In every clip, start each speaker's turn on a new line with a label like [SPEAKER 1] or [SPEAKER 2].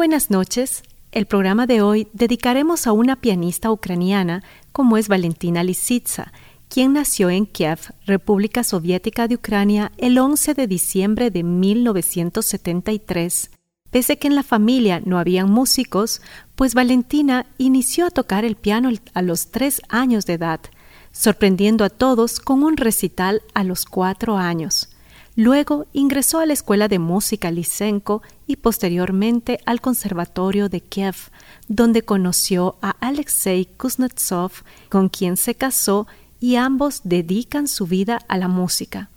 [SPEAKER 1] Buenas noches. El programa de hoy dedicaremos a una pianista ucraniana como es Valentina Lisitsa, quien nació en Kiev, República Soviética de Ucrania, el 11 de diciembre de 1973. Pese que en la familia no habían músicos, pues Valentina inició a tocar el piano a los tres años de edad, sorprendiendo a todos con un recital a los cuatro años. Luego ingresó a la Escuela de Música Lysenko y posteriormente al Conservatorio de Kiev, donde conoció a Alexei Kuznetsov, con quien se casó y ambos dedican su vida a la música.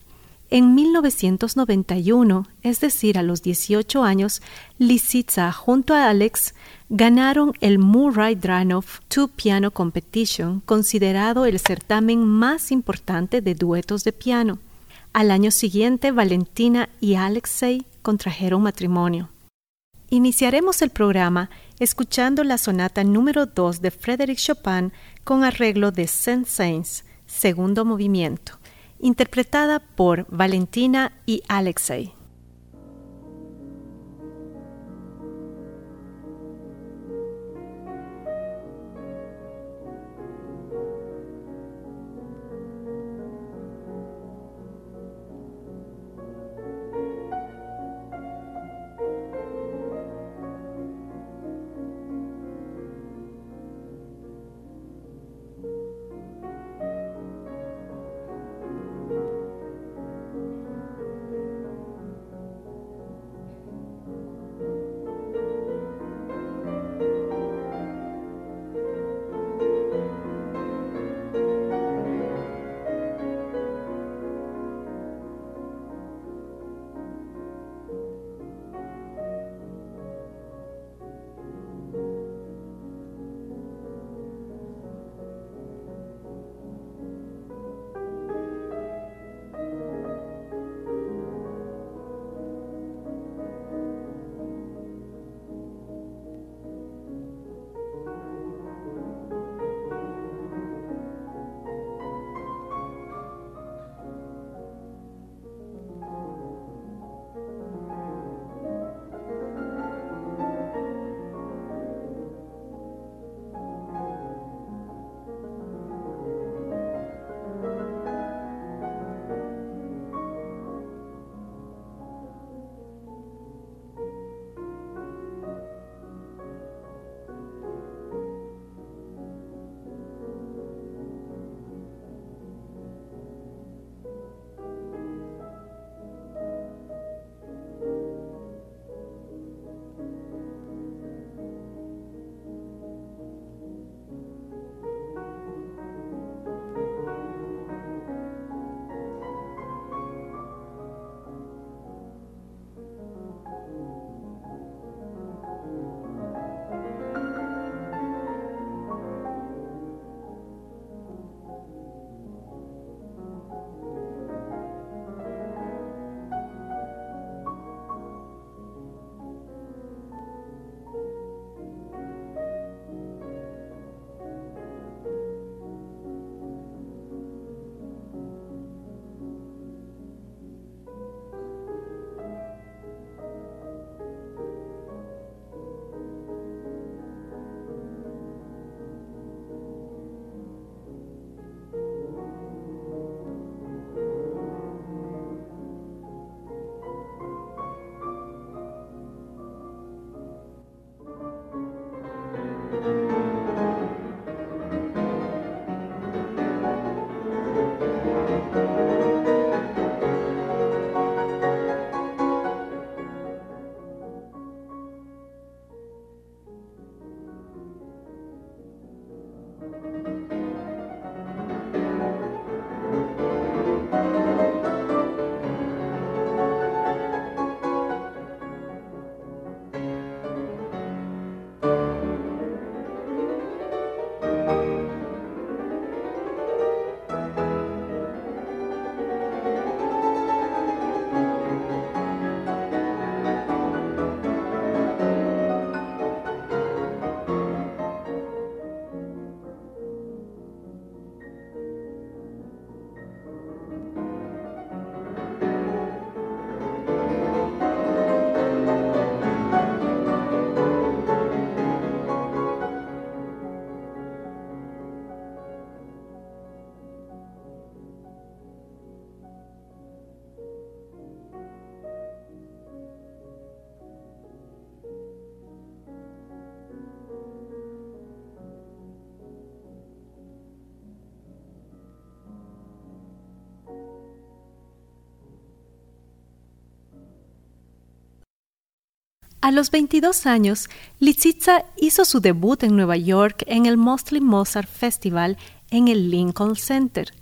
[SPEAKER 1] En 1991, es decir, a los 18 años, Lisitsa junto a Alex ganaron el Murray Dranov Two Piano Competition, considerado el certamen más importante de duetos de piano. Al año siguiente, Valentina y Alexei contrajeron matrimonio. Iniciaremos el programa escuchando la sonata número 2 de Frédéric Chopin con arreglo de Saint-Saëns, segundo movimiento, interpretada por Valentina y Alexei. A los 22 años, Litzitza hizo su debut en Nueva York en el Mostly Mozart Festival en el Lincoln Center.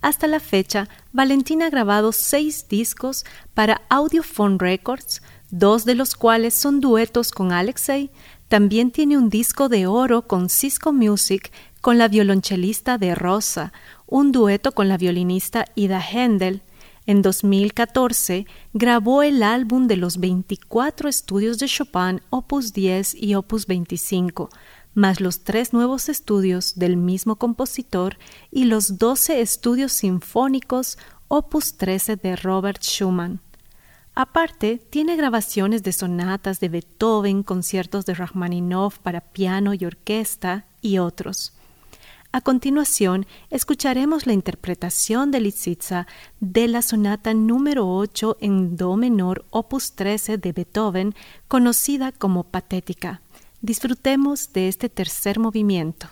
[SPEAKER 1] Hasta la fecha, Valentina ha grabado seis discos para Audiophone Records, dos de los cuales son duetos con Alexei. También tiene un disco de oro con Cisco Music con la violonchelista de Rosa, un dueto con la violinista Ida Händel, en 2014 grabó el álbum de los 24 estudios de Chopin Opus 10 y Opus 25, más los tres nuevos estudios del mismo compositor y los 12 estudios sinfónicos Opus 13 de Robert Schumann. Aparte, tiene grabaciones de sonatas de Beethoven, conciertos de Rachmaninoff para piano y orquesta y otros. A continuación, escucharemos la interpretación de Lisitsa de la sonata número 8 en Do menor, opus 13 de Beethoven, conocida como Patética. Disfrutemos de este tercer movimiento.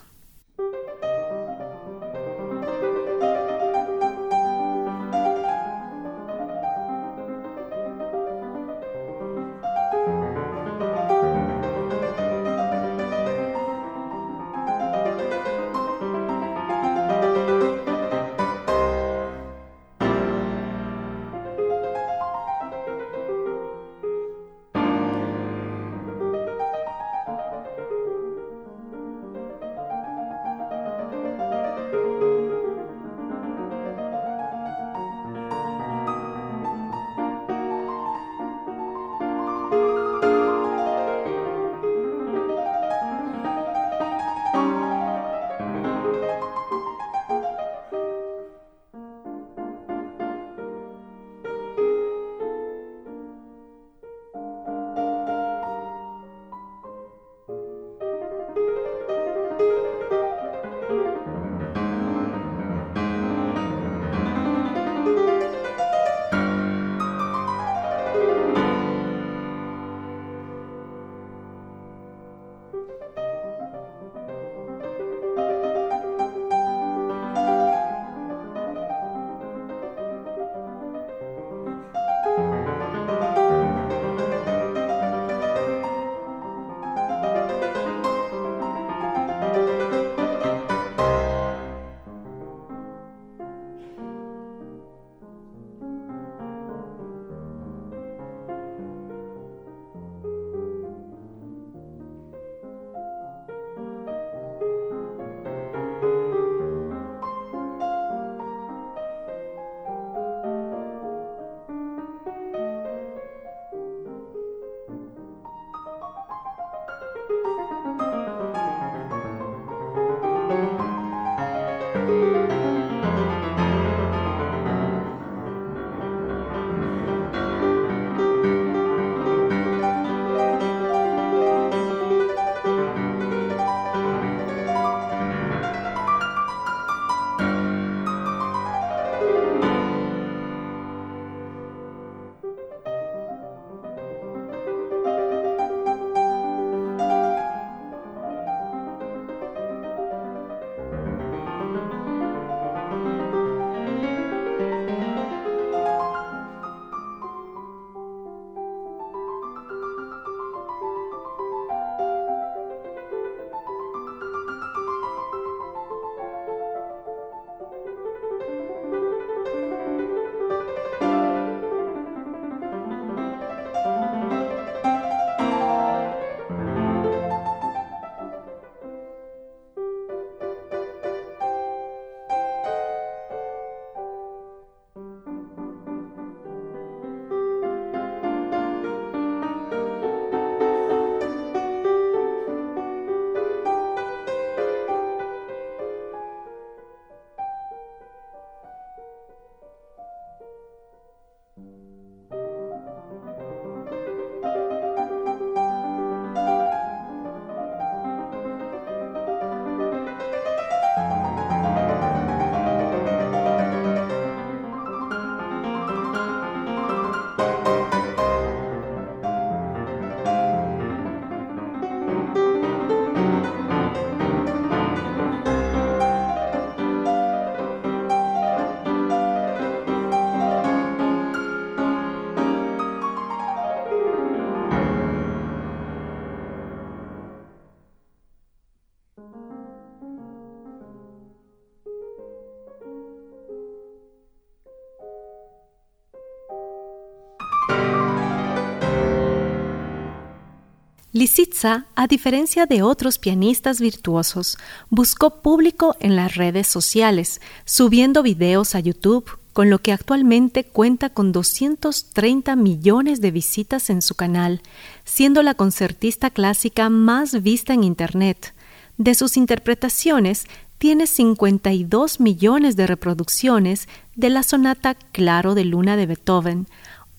[SPEAKER 1] Lisitsa, a diferencia de otros pianistas virtuosos, buscó público en las redes sociales, subiendo videos a YouTube, con lo que actualmente cuenta con 230 millones de visitas en su canal, siendo la concertista clásica más vista en Internet. De sus interpretaciones, tiene 52 millones de reproducciones de la sonata Claro de Luna de Beethoven,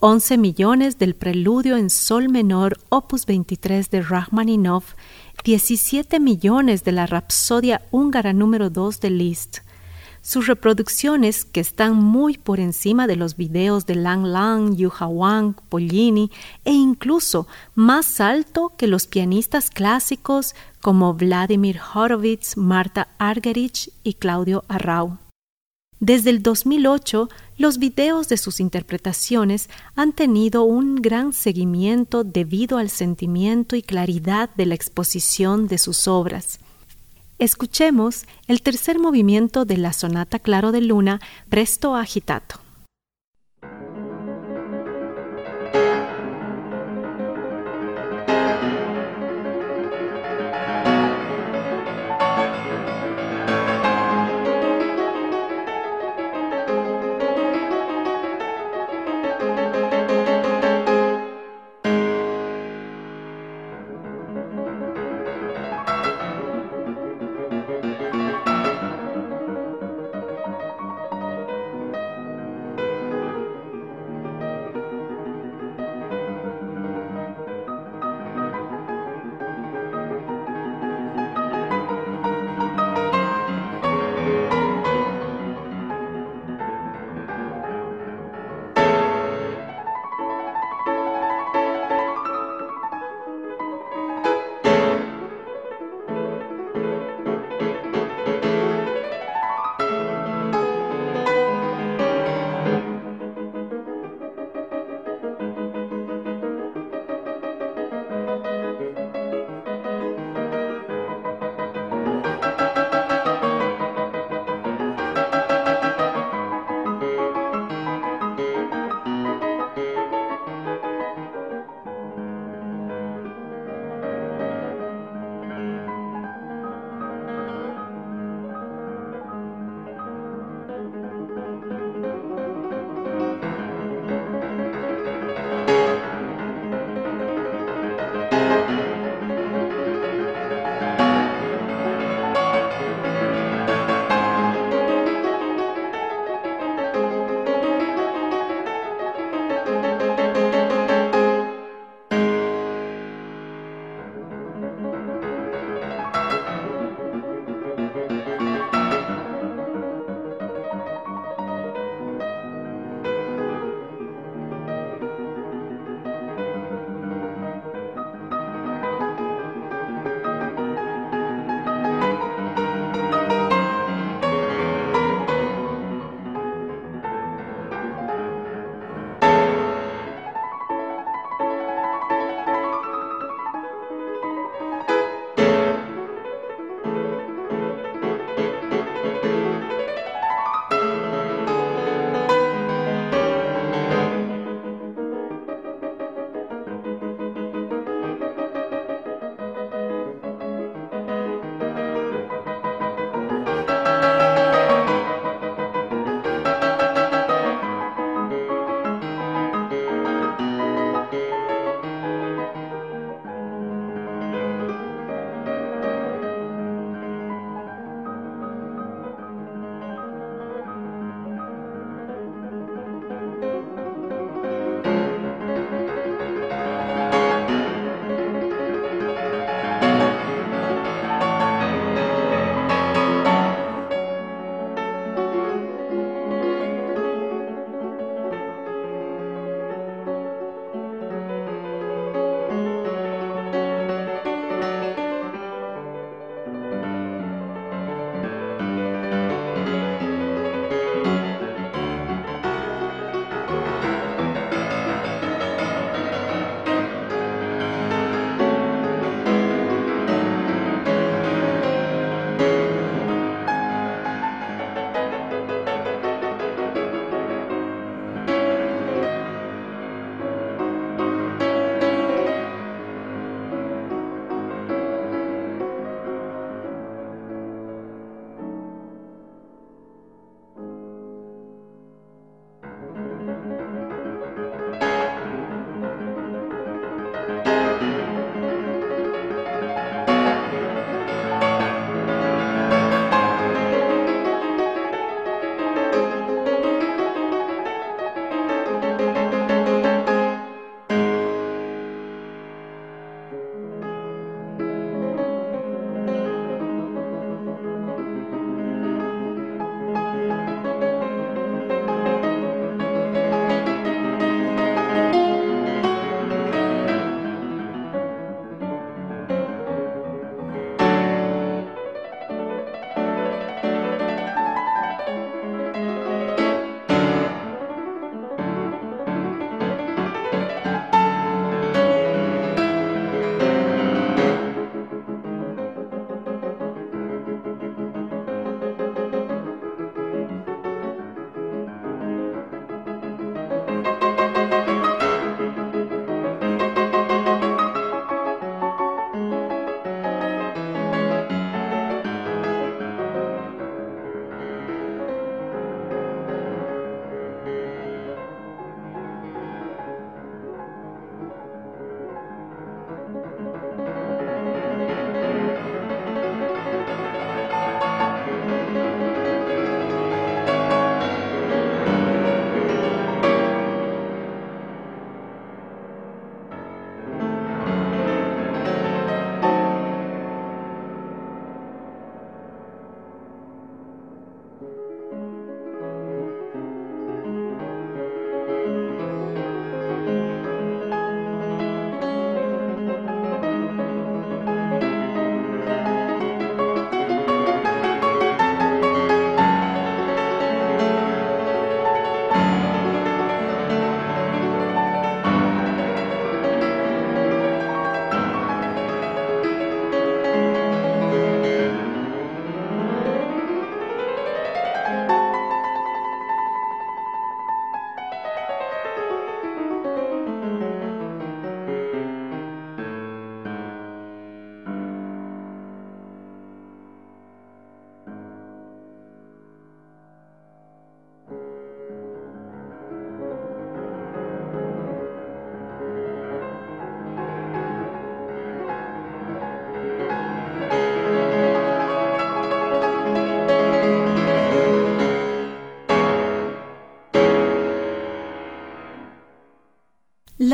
[SPEAKER 1] 11 millones del preludio en sol menor opus 23 de Rachmaninoff, 17 millones de la Rapsodia húngara número 2 de Liszt. Sus reproducciones, que están muy por encima de los videos de Lang Lang, Yuha Wang, Pollini e incluso más alto que los pianistas clásicos como Vladimir Horowitz, Marta Argerich y Claudio Arrau. Desde el 2008, los videos de sus interpretaciones han tenido un gran seguimiento debido al sentimiento y claridad de la exposición de sus obras. Escuchemos el tercer movimiento de la sonata Claro de Luna, Presto Agitato.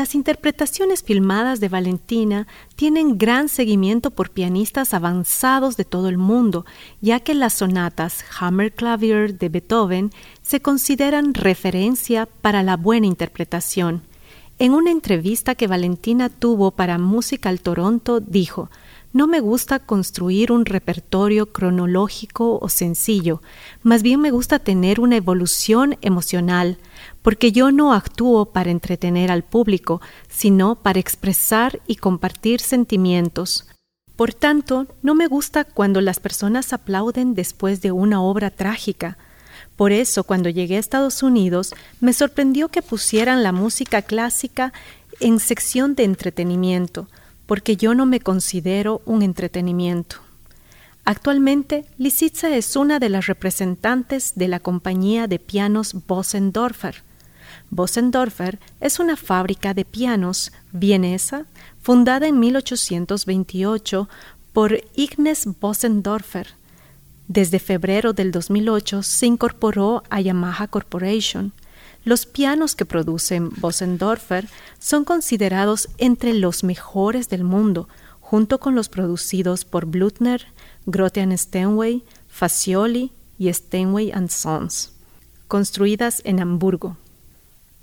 [SPEAKER 1] Las interpretaciones filmadas de Valentina tienen gran seguimiento por pianistas avanzados de todo el mundo, ya que las sonatas Hammerklavier de Beethoven se consideran referencia para la buena interpretación. En una entrevista que Valentina tuvo para Musical Toronto dijo no me gusta construir un repertorio cronológico o sencillo, más bien me gusta tener una evolución emocional, porque yo no actúo para entretener al público, sino para expresar y compartir sentimientos. Por tanto, no me gusta cuando las personas aplauden después de una obra trágica. Por eso, cuando llegué a Estados Unidos, me sorprendió que pusieran la música clásica en sección de entretenimiento, porque yo no me considero un entretenimiento. Actualmente, Lisitza es una de las representantes de la compañía de pianos Bosendorfer. Bosendorfer es una fábrica de pianos vienesa fundada en 1828 por Ignes Bosendorfer. Desde febrero del 2008 se incorporó a Yamaha Corporation los pianos que producen Bosendorfer son considerados entre los mejores del mundo, junto con los producidos por Blutner, Grotian Steinway, Facioli y Steinway Sons, construidas en Hamburgo.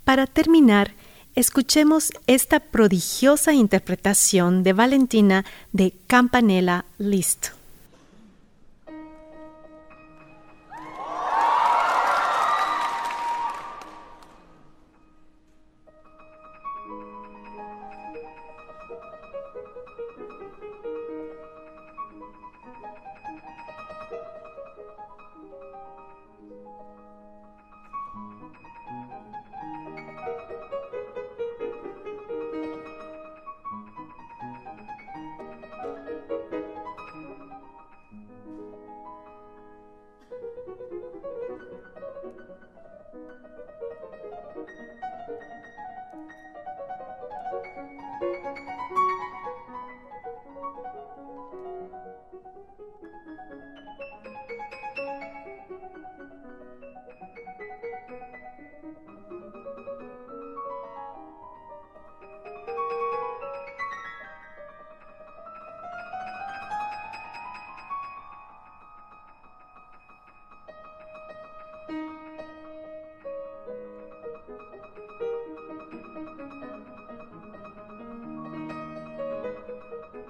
[SPEAKER 1] Para terminar, escuchemos esta prodigiosa interpretación de Valentina de Campanella Liszt.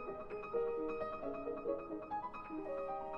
[SPEAKER 1] Thank you.